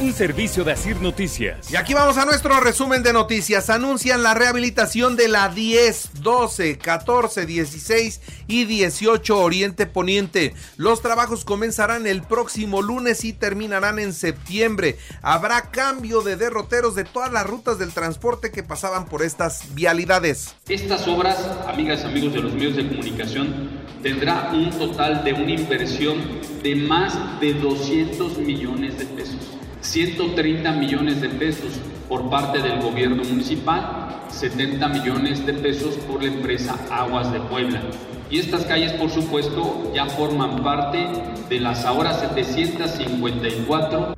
un servicio de Asir Noticias. Y aquí vamos a nuestro resumen de noticias. Anuncian la rehabilitación de la 10, 12, 14, 16 y 18 Oriente Poniente. Los trabajos comenzarán el próximo lunes y terminarán en septiembre. Habrá cambio de derroteros de todas las rutas del transporte que pasaban por estas vialidades. Estas obras, amigas y amigos de los medios de comunicación, tendrá un total de una inversión de más de 200 millones de pesos. 130 millones de pesos por parte del gobierno municipal, 70 millones de pesos por la empresa Aguas de Puebla. Y estas calles, por supuesto, ya forman parte de las ahora 754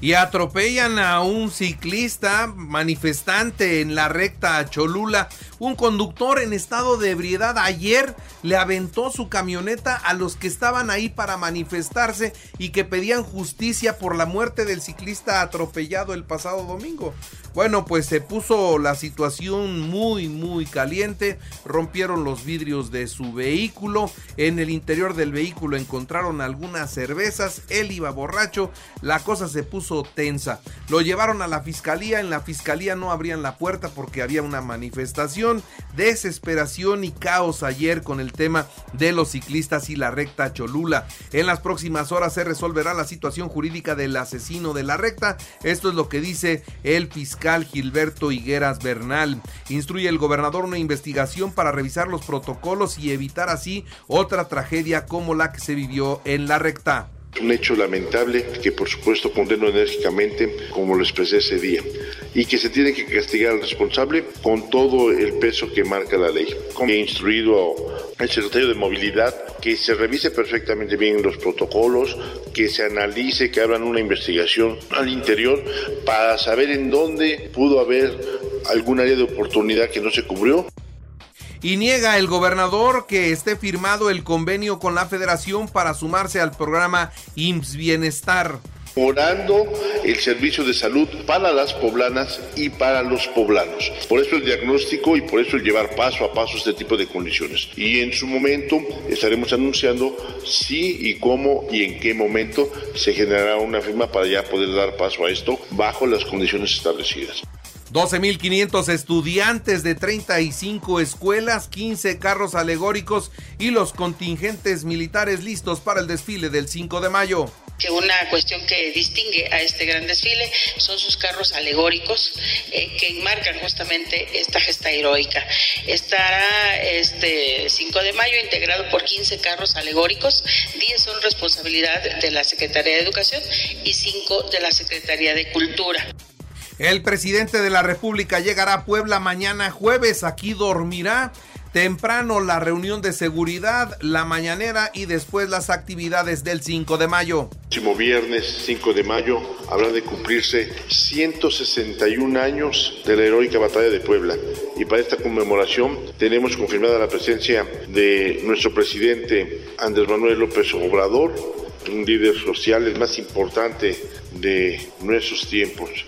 y atropellan a un ciclista manifestante en la recta Cholula. Un conductor en estado de ebriedad ayer le aventó su camioneta a los que estaban ahí para manifestarse y que pedían justicia por la muerte del ciclista atropellado el pasado domingo. Bueno, pues se puso la situación muy, muy caliente. Rompieron los vidrios de su vehículo. En el interior del vehículo encontraron algunas cervezas. Él iba borracho. La cosa se puso tensa. Lo llevaron a la fiscalía. En la fiscalía no abrían la puerta porque había una manifestación. Desesperación y caos ayer con el tema de los ciclistas y la recta Cholula. En las próximas horas se resolverá la situación jurídica del asesino de la recta. Esto es lo que dice el fiscal Gilberto Higueras Bernal. Instruye el gobernador una investigación para revisar los protocolos y evitar así otra tragedia como la que se vivió en la recta. Un hecho lamentable que por supuesto condeno enérgicamente como lo expresé ese día y que se tiene que castigar al responsable con todo el peso que marca la ley. He instruido al secretario de Movilidad que se revise perfectamente bien los protocolos, que se analice, que hagan una investigación al interior para saber en dónde pudo haber algún área de oportunidad que no se cubrió y niega el gobernador que esté firmado el convenio con la federación para sumarse al programa IMSS Bienestar el servicio de salud para las poblanas y para los poblanos. Por eso el diagnóstico y por eso el llevar paso a paso este tipo de condiciones. Y en su momento estaremos anunciando si y cómo y en qué momento se generará una firma para ya poder dar paso a esto bajo las condiciones establecidas. 12.500 estudiantes de 35 escuelas, 15 carros alegóricos y los contingentes militares listos para el desfile del 5 de mayo que una cuestión que distingue a este gran desfile son sus carros alegóricos eh, que enmarcan justamente esta gesta heroica. Estará este 5 de mayo integrado por 15 carros alegóricos, 10 son responsabilidad de la Secretaría de Educación y 5 de la Secretaría de Cultura. El presidente de la República llegará a Puebla mañana jueves. Aquí dormirá temprano la reunión de seguridad, la mañanera y después las actividades del 5 de mayo. El próximo viernes 5 de mayo habrá de cumplirse 161 años de la heroica batalla de Puebla. Y para esta conmemoración tenemos confirmada la presencia de nuestro presidente Andrés Manuel López Obrador, un líder social el más importante de nuestros tiempos.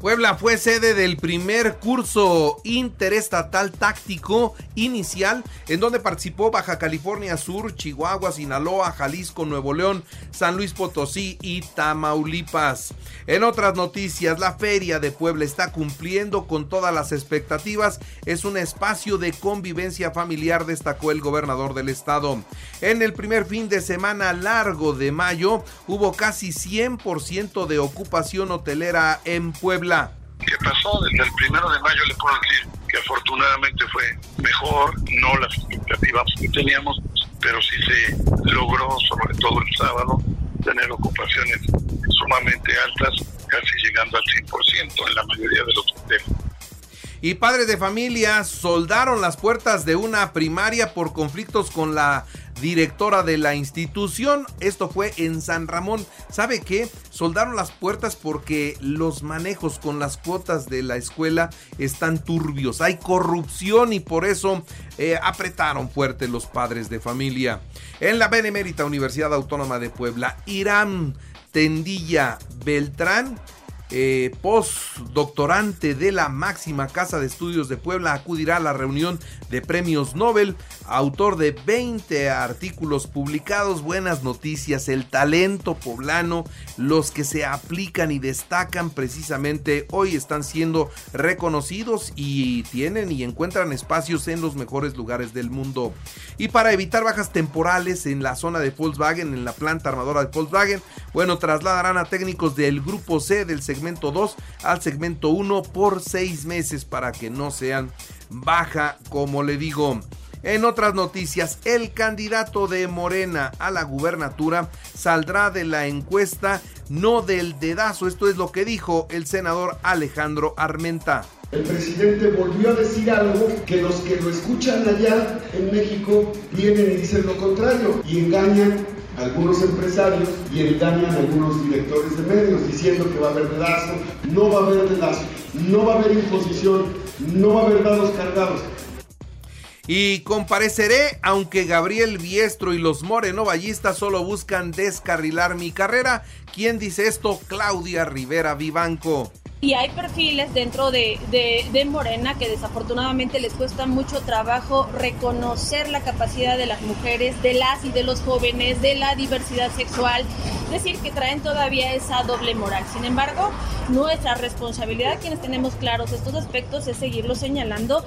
Puebla fue sede del primer curso interestatal táctico inicial en donde participó Baja California Sur, Chihuahua, Sinaloa, Jalisco, Nuevo León, San Luis Potosí y Tamaulipas. En otras noticias, la Feria de Puebla está cumpliendo con todas las expectativas. Es un espacio de convivencia familiar, destacó el gobernador del estado. En el primer fin de semana largo de mayo hubo casi 100% de ocupación hotelera en Puebla ¿Qué pasó? Desde el primero de mayo le puedo decir que afortunadamente fue mejor, no las expectativas que teníamos, pero sí se logró, sobre todo el sábado, tener ocupaciones sumamente altas, casi llegando al 100% en la mayoría de los hoteles. Y padres de familia soldaron las puertas de una primaria por conflictos con la directora de la institución. Esto fue en San Ramón. ¿Sabe qué? Soldaron las puertas porque los manejos con las cuotas de la escuela están turbios. Hay corrupción y por eso eh, apretaron fuerte los padres de familia. En la Benemérita Universidad Autónoma de Puebla, Irán Tendilla Beltrán eh, postdoctorante de la máxima casa de estudios de Puebla, acudirá a la reunión de premios Nobel, autor de 20 artículos publicados, buenas noticias, el talento poblano, los que se aplican y destacan precisamente hoy están siendo reconocidos y tienen y encuentran espacios en los mejores lugares del mundo. Y para evitar bajas temporales en la zona de Volkswagen, en la planta armadora de Volkswagen, bueno, trasladarán a técnicos del grupo C del segmento 2 al segmento 1 por seis meses para que no sean baja, como le digo. En otras noticias, el candidato de Morena a la gubernatura saldrá de la encuesta, no del dedazo. Esto es lo que dijo el senador Alejandro Armenta. El presidente volvió a decir algo que los que lo escuchan allá en México vienen y dicen lo contrario y engañan algunos empresarios y engañan a algunos directores de medios diciendo que va a haber dedazo, no va a haber dedazo, no va a haber imposición, no va a haber dados cargados. Y compareceré aunque Gabriel Biestro y los morenovallistas solo buscan descarrilar mi carrera. ¿Quién dice esto? Claudia Rivera Vivanco. Y hay perfiles dentro de, de, Morena que desafortunadamente les cuesta mucho trabajo reconocer la capacidad de las mujeres, de las y de los jóvenes, de la diversidad sexual, es decir, que traen todavía esa doble moral. Sin embargo, nuestra responsabilidad, quienes tenemos claros estos aspectos, es seguirlo señalando.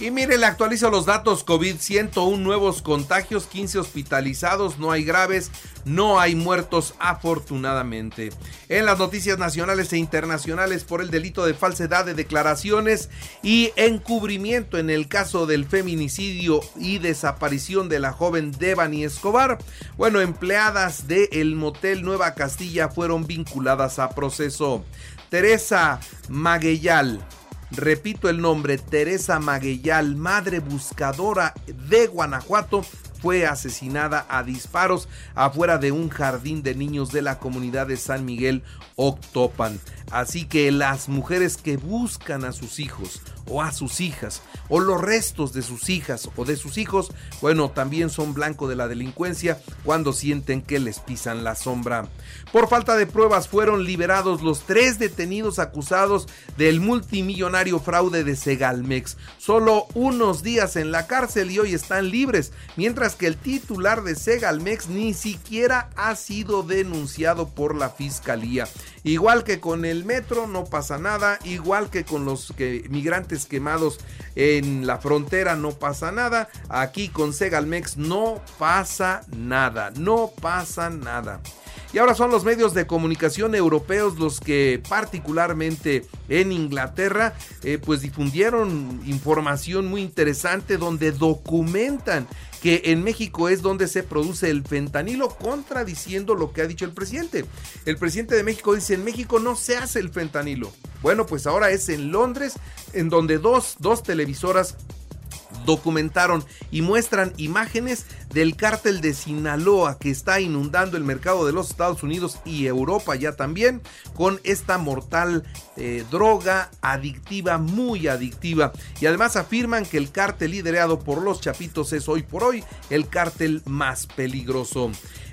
Y mire, le actualizo los datos COVID, 101 nuevos contagios, 15 hospitalizados, no hay graves, no hay muertos afortunadamente. En las noticias nacionales e internacionales por el delito de falsedad de declaraciones y encubrimiento en el caso del feminicidio y desaparición de la joven Devani Escobar, bueno, empleadas del el motel Nueva Castilla fueron vinculadas a proceso. Teresa Magueyal Repito el nombre, Teresa Magueyal, madre buscadora de Guanajuato, fue asesinada a disparos afuera de un jardín de niños de la comunidad de San Miguel Octopan. Así que las mujeres que buscan a sus hijos o a sus hijas o los restos de sus hijas o de sus hijos, bueno, también son blanco de la delincuencia cuando sienten que les pisan la sombra. Por falta de pruebas fueron liberados los tres detenidos acusados del multimillonario fraude de Segalmex. Solo unos días en la cárcel y hoy están libres, mientras que el titular de Segalmex ni siquiera ha sido denunciado por la fiscalía. Igual que con el metro no pasa nada, igual que con los que, migrantes quemados en la frontera no pasa nada, aquí con Segalmex no pasa nada, no pasa nada. Y ahora son los medios de comunicación europeos los que particularmente en Inglaterra eh, pues difundieron información muy interesante donde documentan que en México es donde se produce el fentanilo, contradiciendo lo que ha dicho el presidente. El presidente de México dice, en México no se hace el fentanilo. Bueno, pues ahora es en Londres, en donde dos, dos televisoras documentaron y muestran imágenes del cártel de Sinaloa que está inundando el mercado de los Estados Unidos y Europa ya también con esta mortal eh, droga adictiva, muy adictiva. Y además afirman que el cártel liderado por los chapitos es hoy por hoy el cártel más peligroso,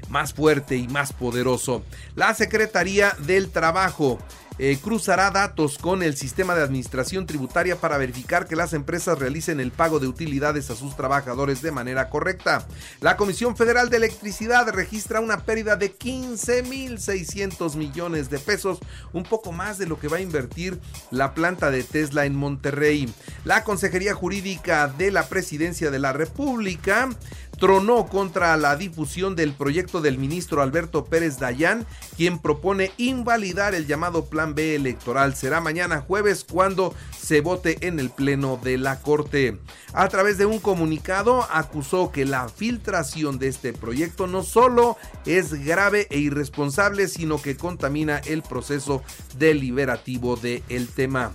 más fuerte y más poderoso. La Secretaría del Trabajo eh, cruzará datos con el sistema de administración tributaria para verificar que las empresas realicen el pago de utilidades a sus trabajadores de manera correcta. La Comisión Federal de Electricidad registra una pérdida de 15.600 millones de pesos, un poco más de lo que va a invertir la planta de Tesla en Monterrey. La Consejería Jurídica de la Presidencia de la República tronó contra la difusión del proyecto del ministro Alberto Pérez Dayán, quien propone invalidar el llamado Plan B electoral. Será mañana jueves cuando se vote en el Pleno de la Corte. A través de un comunicado acusó que la filtración de este proyecto no solo es grave e irresponsable, sino que contamina el proceso deliberativo del tema.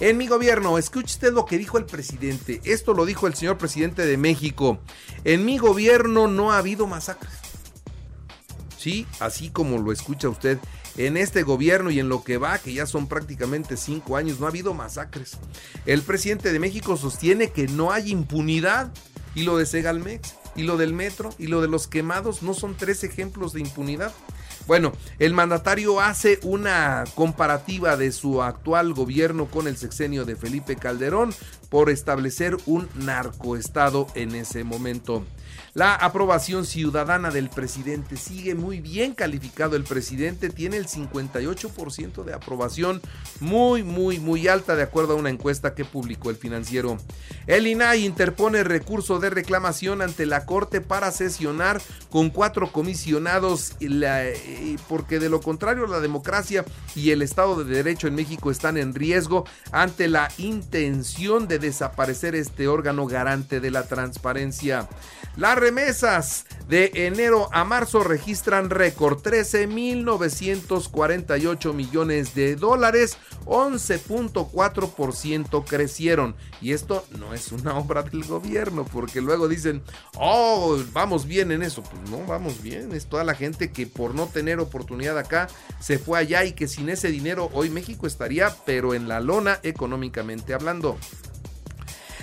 En mi gobierno, escuche usted lo que dijo el presidente. Esto lo dijo el señor presidente de México. En mi gobierno no ha habido masacres. Sí, así como lo escucha usted. En este gobierno y en lo que va, que ya son prácticamente cinco años, no ha habido masacres. El presidente de México sostiene que no hay impunidad. Y lo de Segalmex, y lo del metro, y lo de los quemados, no son tres ejemplos de impunidad. Bueno, el mandatario hace una comparativa de su actual gobierno con el sexenio de Felipe Calderón por establecer un narcoestado en ese momento. La aprobación ciudadana del presidente sigue muy bien calificado. El presidente tiene el 58% de aprobación, muy, muy, muy alta de acuerdo a una encuesta que publicó el financiero. El INAI interpone recurso de reclamación ante la Corte para sesionar con cuatro comisionados porque de lo contrario la democracia y el Estado de Derecho en México están en riesgo ante la intención de desaparecer este órgano garante de la transparencia. Remesas de enero a marzo registran récord 13.948 millones de dólares, 11.4% crecieron. Y esto no es una obra del gobierno, porque luego dicen, oh, vamos bien en eso. Pues no, vamos bien. Es toda la gente que por no tener oportunidad acá se fue allá y que sin ese dinero hoy México estaría, pero en la lona económicamente hablando.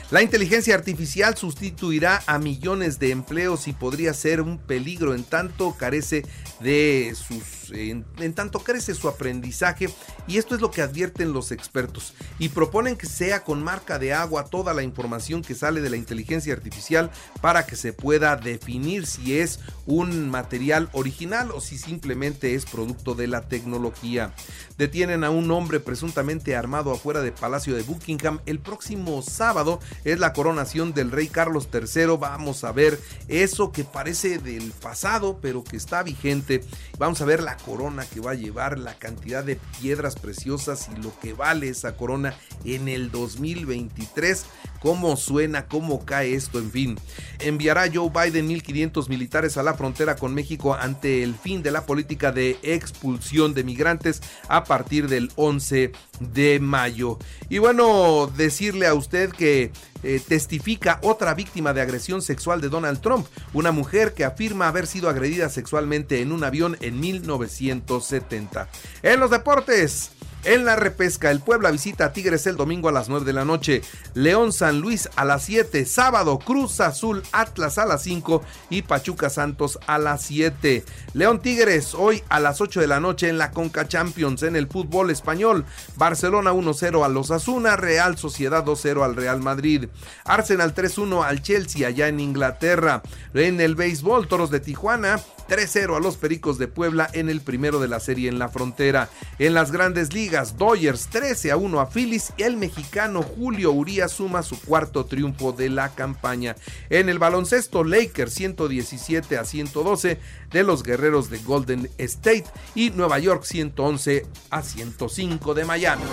La inteligencia artificial sustituirá a millones de empleos y podría ser un peligro en tanto carece de sus en, tanto crece su aprendizaje y esto es lo que advierten los expertos y proponen que sea con marca de agua toda la información que sale de la inteligencia artificial para que se pueda definir si es un material original o si simplemente es producto de la tecnología. Detienen a un hombre presuntamente armado afuera del Palacio de Buckingham el próximo sábado es la coronación del rey Carlos III. Vamos a ver eso que parece del pasado, pero que está vigente. Vamos a ver la corona que va a llevar, la cantidad de piedras preciosas y lo que vale esa corona en el 2023. Cómo suena, cómo cae esto, en fin. Enviará Joe Biden 1.500 militares a la frontera con México ante el fin de la política de expulsión de migrantes a partir del 11 de mayo. Y bueno, decirle a usted que eh, testifica otra víctima de agresión sexual de Donald Trump, una mujer que afirma haber sido agredida sexualmente en un avión en 1970. En los deportes. En la repesca, el Puebla visita a Tigres el domingo a las 9 de la noche, León San Luis a las 7, sábado Cruz Azul Atlas a las 5 y Pachuca Santos a las 7. León Tigres hoy a las 8 de la noche en la Conca Champions en el fútbol español, Barcelona 1-0 a los Asuna, Real Sociedad 2-0 al Real Madrid, Arsenal 3-1 al Chelsea allá en Inglaterra. En el béisbol, Toros de Tijuana 3-0 a los Pericos de Puebla en el primero de la serie en la frontera. En las grandes ligas, Dodgers 13 a 1 a Phillies y el mexicano Julio Urías suma su cuarto triunfo de la campaña. En el baloncesto, Lakers 117 a 112 de los guerreros de Golden State y Nueva York 111 a 105 de Miami.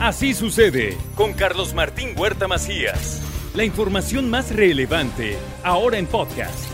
Así sucede con Carlos Martín Huerta Macías. La información más relevante ahora en podcast.